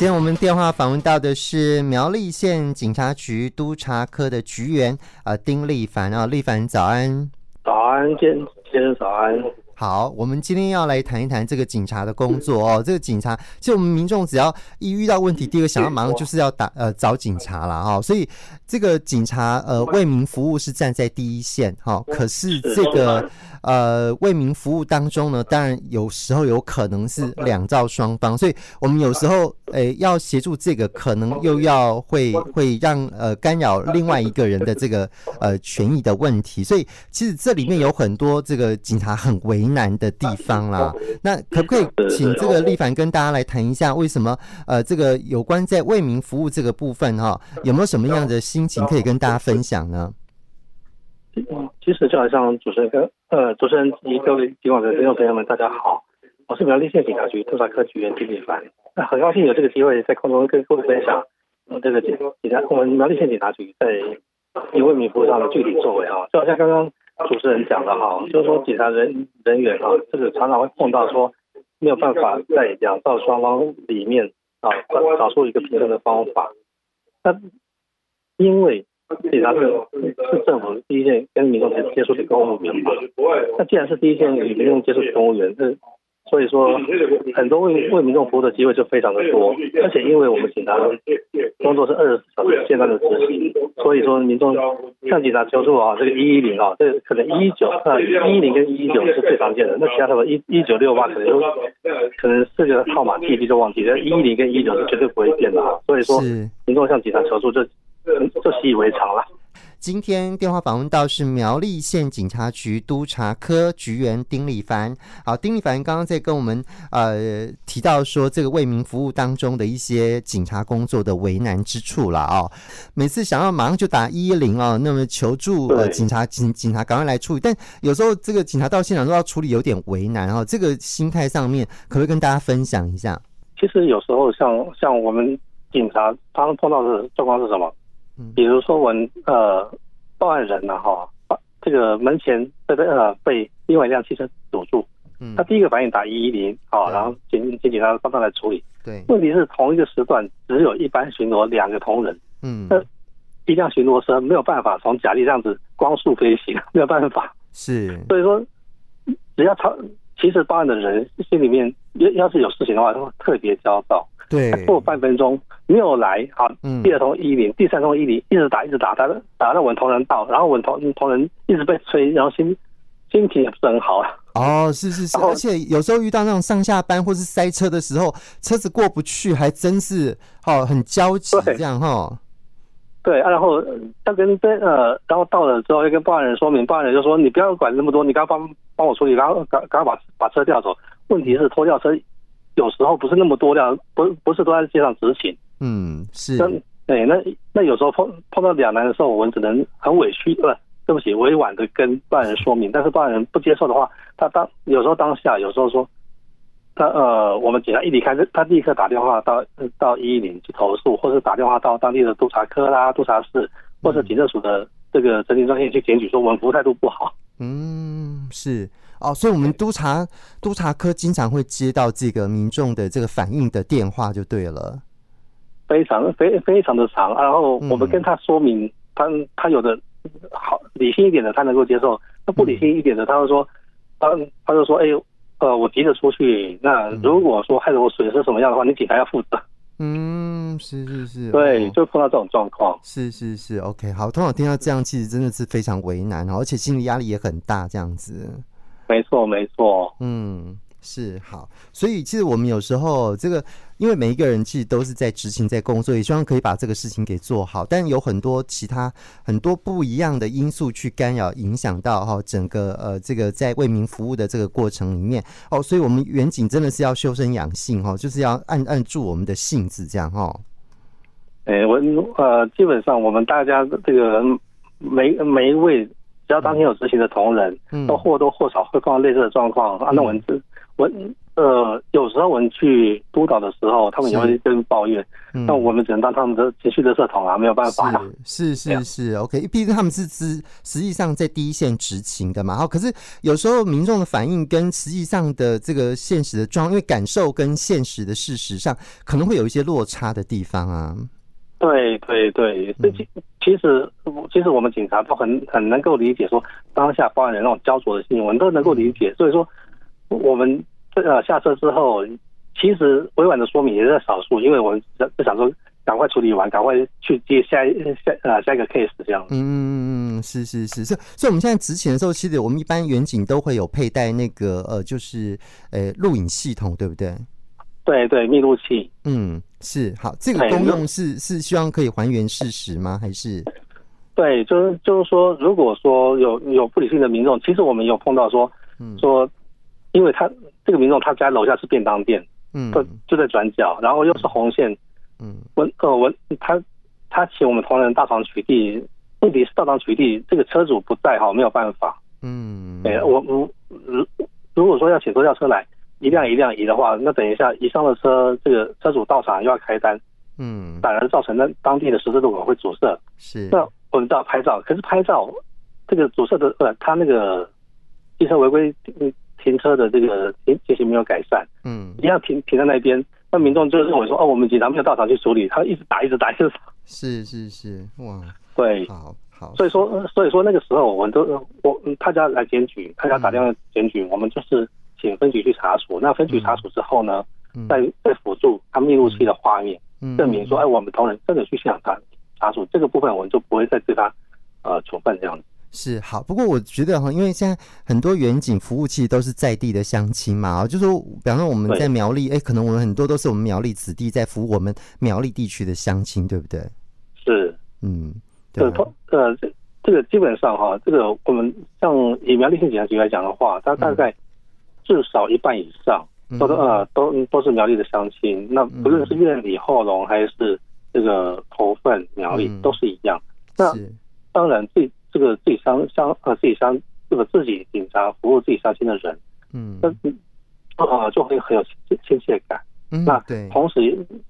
今天我们电话访问到的是苗栗县警察局督察科的局员啊、呃，丁立凡啊，立凡早安，早安，先先生早安。好，我们今天要来谈一谈这个警察的工作哦。这个警察，其实我们民众只要一遇到问题，第一个想要马上就是要打呃找警察啦哈。所以这个警察呃为民服务是站在第一线哈。可是这个呃为民服务当中呢，当然有时候有可能是两造双方，所以我们有时候 诶要协助这个，可能又要会 会让呃干扰另外一个人的这个呃权益的问题。所以其实这里面有很多这个警察很为难的地方啦，那可不可以请这个立凡跟大家来谈一下，为什么呃这个有关在为民服务这个部分哈，有没有什么样的心情可以跟大家分享呢？其实就好像主持人跟呃主持人及各位警广的听众朋友们，大家好，我是苗栗县警察局督察科局员丁立凡，那很高兴有这个机会在空中跟各位分享我这个警警察我们苗栗县警察局在为民服务上的具体作为啊，就好像刚刚。主持人讲的哈，就是说警察人人员啊，这个常常会碰到说没有办法在两造双方里面啊找找出一个平衡的方法。那因为警察是是政府第一线跟民众接接触的公务员嘛，那既然是第一线与民众接触的公务员，这所以说，很多为为民众服务的机会就非常的多，而且因为我们警察工作是二十四小时间段的执行，所以说民众向警察求助啊，这个一一零啊，这个可能一一九啊一一零跟一一九是最常见的，那其他什么一一九六八可能都可能四个号码记忆就忘记了，一一零跟一一九是绝对不会变的啊，所以说民众向警察求助就就习以为常了。今天电话访问到是苗栗县警察局督察科局员丁立凡。好，丁立凡刚刚在跟我们呃提到说，这个为民服务当中的一些警察工作的为难之处了啊、哦。每次想要马上就打一一零啊，那么求助呃警察警警察赶快来处理，但有时候这个警察到现场都要处理，有点为难啊、哦。这个心态上面，可不可以跟大家分享一下？其实有时候像像我们警察，他们碰到的状况是什么？比如说我们呃报案人呢哈，这个门前被呃被另外一辆汽车堵住，嗯，他第一个反应打一一零啊，然后警警警察帮他来处理。对，问题是同一个时段只有一班巡逻两个同仁，嗯，那一辆巡逻车没有办法从甲地这样子光速飞行，没有办法。是，所以说只要他其实报案的人心里面要要是有事情的话，他会特别焦躁。对，过半分钟没有来，好，第二通一零，第三通一零，一直打一直打，打打到我们同仁到，然后我们同同仁一直被催，然后心心情也不是很好啊。哦，是是是，而且有时候遇到那种上下班或是塞车的时候，车子过不去，还真是哦很焦急这样哈。对，然后他跟呃，然后到了之后要跟报案人说明，报案人就说你不要管那么多，你赶快帮帮我处理，然后赶赶快把把车调走。问题是拖吊车。有时候不是那么多辆，不不是都在街上执勤。嗯，是。那对，那那有时候碰碰到两难的时候，我们只能很委屈，不，对不起，委婉的跟报案人说明。但是报案人不接受的话，他当有时候当下，有时候说，他呃，我们警察一离开，他立刻打电话到到一一零去投诉，或是打电话到当地的督察科啦、督察室，或者警政署的这个侦缉专线去检举，说我们服务态度不好。嗯，是。哦，所以我们督察督察科经常会接到这个民众的这个反映的电话，就对了。非常非非常的长，然后我们跟他说明，嗯、他他有的好理性一点的，他能够接受；那不理性一点的，他会说，他他就说，哎，呃，我急着出去，那如果说害得我损失什么样的话，你警察要负责。嗯，是是是，对，就碰到这种状况。是是是，OK，好，通常听到这样，其实真的是非常为难，而且心理压力也很大，这样子。没错，没错。嗯，是好，所以其实我们有时候这个，因为每一个人其实都是在执行，在工作，也希望可以把这个事情给做好。但有很多其他很多不一样的因素去干扰、影响到哈整个呃这个在为民服务的这个过程里面哦，所以我们远景真的是要修身养性哈，就是要按按住我们的性子这样哈。哎，我呃，基本上我们大家这个每每一位。只要当天有执行的同仁，都或多或少会碰到类似的状况。啊，那我们我呃，有时候我们去督导的时候，他们也会跟抱怨，那、嗯、我们只能当他们的情绪的垃圾桶啊，没有办法。是是是是，OK，毕竟他们是实实际上在第一线执勤的嘛。好，可是有时候民众的反应跟实际上的这个现实的状况，因为感受跟现实的事实上可能会有一些落差的地方啊。对对对，这其其实其实我们警察都很很能够理解说当下报案人那种焦灼的心情，我们都能够理解。所以说我们。呃，下车之后，其实委婉的说明也是在少数，因为我们就想说，赶快处理完，赶快去接下一下呃下一个 case 这样。嗯嗯，是是是是，所以我们现在执勤的时候，其实我们一般远警都会有佩戴那个呃，就是呃录影系统，对不对？对对，密录器。嗯，是好，这个功用是是希望可以还原事实吗？还是？对，就是就是说，如果说有有不理性的民众，其实我们有碰到说，嗯，说。因为他这个民众他家楼下是便当店，嗯，就就在转角，然后又是红线，嗯，我呃我他他请我们同仁大堂取缔，问题是大堂取缔这个车主不在哈，没有办法，嗯，哎，我我如如果说要请拖吊车来一辆一辆移的话，那等一下移上了车，这个车主到场又要开单，嗯，反而造成那当地的十字路口会阻塞，是，那我们都要拍照，可是拍照这个阻塞的呃，他那个汽车违规嗯。停车的这个情情形没有改善，嗯，一样停停在那边，那民众就认为说，哦，我们警察没有到场去处理，他一直打，一直打，一直打。是是是，哇，对，好好，所以说，所以说那个时候，我们都我他家来检举，他家打电话检举，我们就是请分局去查处。那分局查处之后呢，再再辅助他密录器的画面，证明说，哎，我们同仁真的去现场查查处，这个部分我们就不会再对他呃处分这样子。是好，不过我觉得哈，因为现在很多远景服务器都是在地的乡亲嘛，啊，就说，比方说我们在苗栗，哎，可能我们很多都是我们苗栗子弟在服务我们苗栗地区的乡亲，对不对？是，嗯，对，呃，这这个基本上哈，这个我们像以苗栗县警察局来讲的话，它大概至少一半以上都都呃都都是苗栗的乡亲，那不论是院里后龙还是这个头份苗栗都是一样。那当然最。这个自己乡乡呃自己乡这个自己警察服务自己乡亲的人，嗯，那呃就会很有亲亲切感。嗯，那对，同时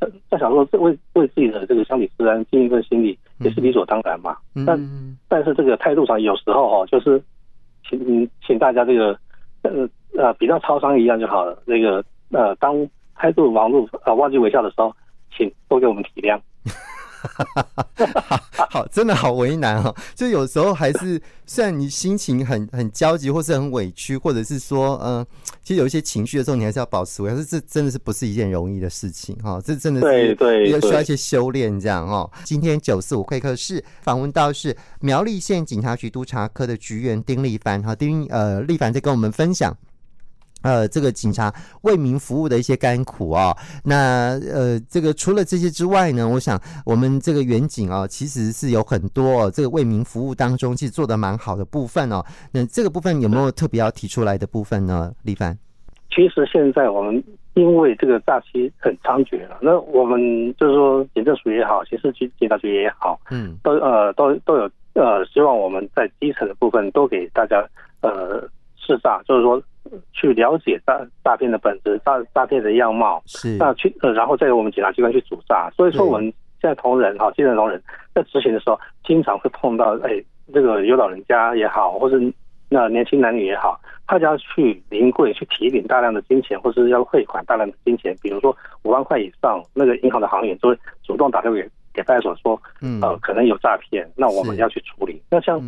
在在想说，为为自己的这个乡里治安尽一份心力，也是理所当然嘛。嗯，但但是这个态度上有时候哈，就是请请大家这个呃呃比较超商一样就好了。那个呃当态度忙碌呃忘记微笑的时候，请多给我们体谅。好，好，真的好为难哦。就有时候还是，虽然你心情很很焦急，或是很委屈，或者是说，嗯、呃，其实有一些情绪的时候，你还是要保持。可是这真的是不是一件容易的事情哈？这真的是对要需要一些修炼这样哦。今天九四五会客室访问到是苗栗县警察局督察科的局员丁立凡哈，丁呃立凡在跟我们分享。呃，这个警察为民服务的一些甘苦啊、哦，那呃，这个除了这些之外呢，我想我们这个远景啊、哦，其实是有很多、哦、这个为民服务当中，其实做的蛮好的部分哦。那这个部分有没有特别要提出来的部分呢？立凡，其实现在我们因为这个诈欺很猖獗了，那我们就是说，警政署也好，刑事局警察局也好，嗯，都呃都都有呃，希望我们在基层的部分都给大家呃识诈，就是说。去了解诈诈骗的本质，诈诈骗的样貌，是那去呃，然后再由我们检察机关去阻诈。所以说，我们现在同仁哈，基层同仁在执行的时候，经常会碰到哎，这个有老人家也好，或是那年轻男女也好，他就要去临柜去提领大量的金钱，或是要汇款大量的金钱，比如说五万块以上，那个银行的行员就会主动打电话给给派出所说，嗯呃，可能有诈骗，那我们要去处理。那像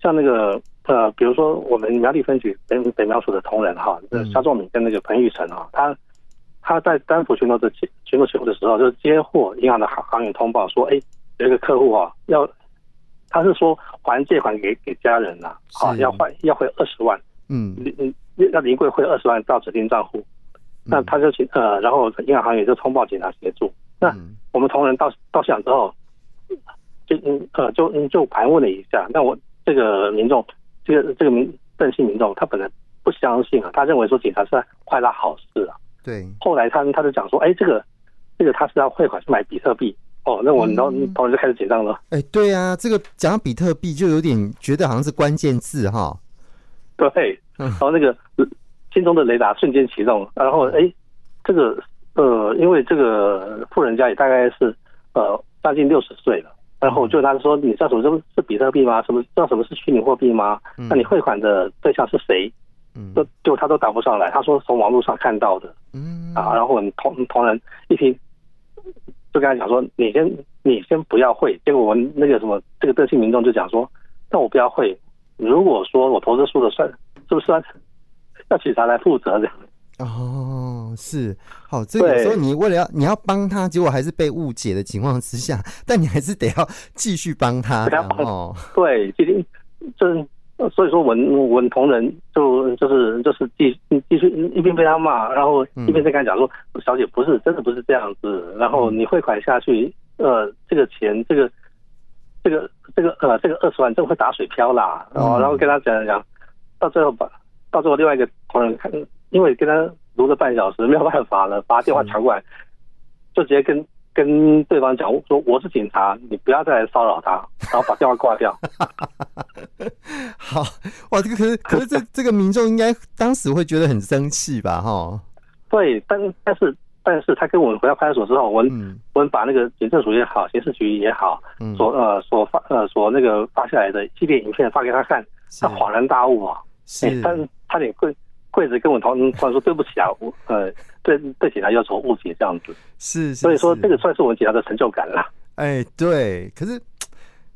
像那个。呃，比如说我们苗栗分局北北苗署的同仁哈，那肖仲敏跟那个彭玉成啊，他他在担负巡逻的巡逻的时候，就接获银行的行行员通报说，哎，有一个客户啊，要他是说还借款给给家人呐，啊，要还要汇二十万，嗯。嗯，要临柜汇二十万到指定账户，那他就请呃，然后银行行员就通报警察协助，那我们同仁到到现场之后，就嗯呃就嗯就盘问了一下，那我这个民众。这个这个民邓姓民众，他本来不相信啊，他认为说警察是在坏他好事啊。对。后来他他就讲说，哎，这个这个他是要汇款去买比特币哦，那我然后同仁就开始紧张了。哎，对啊，这个讲比特币就有点觉得好像是关键字哈。对。然后那个心中的雷达瞬间启动，然后哎，这个呃，因为这个富人家也大概是呃将近六十岁了，然后就他说，你知道什么是比特币吗？什么知道什么是虚拟货币吗？那你汇款的对象是谁？嗯，就就他都答不上来。他说从网络上看到的，嗯啊，然后我们同同仁一听，就跟他讲说，你先你先不要汇。结果我们那个什么这个德性民众就讲说，那我不要汇。如果说我投资输了算，是不是算 要警察来负责的？哦，是，好，这个有时候你为了要你要帮他，结果还是被误解的情况之下，但你还是得要继续帮他。哦，对，今天就是。所以说文文同仁就就是就是继继续一边被他骂，然后一边在跟他讲说：“小姐不是真的不是这样子。”然后你汇款下去，呃，这个钱这个这个这个呃这个二十万真的会打水漂啦。然后然后跟他讲讲，到最后把到最后另外一个同仁看，因为跟他读了半小时没有办法了，把电话抢过来，就直接跟。跟对方讲说，我是警察，你不要再来骚扰他，然后把电话挂掉。好哇，这个可是可是这这个民众应该当时会觉得很生气吧？哈，对，但但是但是他跟我们回到派出所之后，我们、嗯、我们把那个警政署也好，刑事局也好，嗯、所呃所发呃所那个发下来的纪念影片发给他看，他恍然大悟啊，是，欸、但是他得跪跪着跟我同同说对不起啊，我呃。对对，警察要求误解这样子，是，是，所以说这个算是我们警察的成就感啦。哎，对，可是。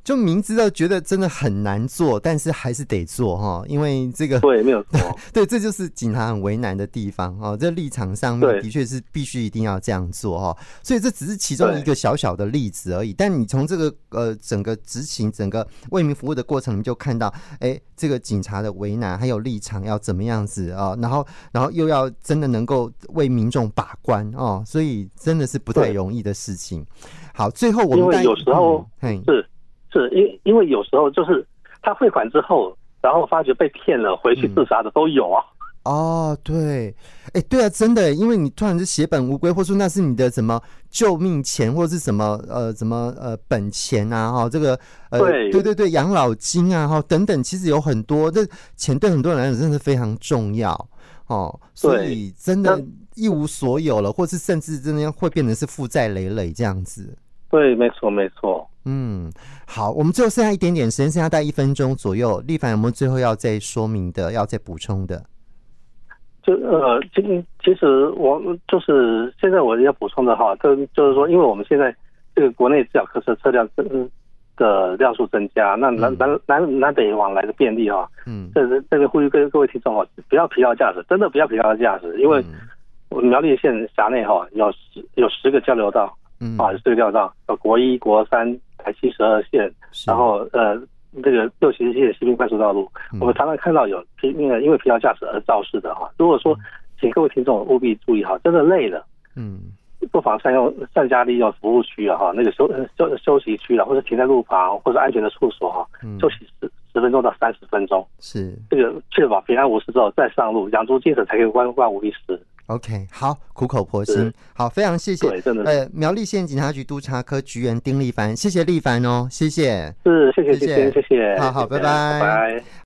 就明知道觉得真的很难做，但是还是得做哈，因为这个对没有错，对，这就是警察很为难的地方哦。这立场上面的确是必须一定要这样做哈，所以这只是其中一个小小的例子而已。但你从这个呃整个执行、整个为民服务的过程里面，就看到哎，这个警察的为难，还有立场要怎么样子啊？然后，然后又要真的能够为民众把关哦，所以真的是不太容易的事情。好，最后我们因为有时候嗯是。是因因为有时候就是他汇款之后，然后发觉被骗了，回去自杀的都有啊。嗯、哦，对，哎，对啊，真的，因为你突然就血本无归，或者说那是你的什么救命钱，或者是什么呃什么呃本钱啊，哈，这个呃对对对对养老金啊，哈等等，其实有很多这钱对很多人来讲真的是非常重要哦，所以真的，一无所有了，或是甚至真的会变成是负债累累这样子。对，没错，没错。嗯，好，我们最后剩下一点点时间，剩下大概一分钟左右。立凡有没有最后要再说明的，要再补充的？就呃，其其实我就是现在我要补充的哈，就就是说，因为我们现在这个国内自小客车车辆的量数增加，那南南南南北往来的便利哈，嗯，这是这个呼吁各各位听众哈，不要疲劳驾驶，真的不要疲劳驾驶，因为苗栗县辖内哈有十有十个交流道。嗯啊，这个调到呃国一、国三、台七十二线，然后呃这个六七线西滨快速道路，嗯、我们常常看到有疲因为因为疲劳驾驶而肇事的哈。如果说，请各位听众务必注意哈，真的累了，嗯，不妨善用善加利用服务区啊哈，那个休休休息区啊，或者停在路旁或者安全的处所哈，休息十十分钟到三十分钟，是。这个确保平安无事之后再上路，养足精神才可以万万无一失。OK，好，苦口婆心，好，非常谢谢。对，真的。呃，苗栗县警察局督察科局员丁立凡，谢谢立凡哦，谢谢。是，谢谢，谢谢，谢谢。好好，拜拜，拜拜。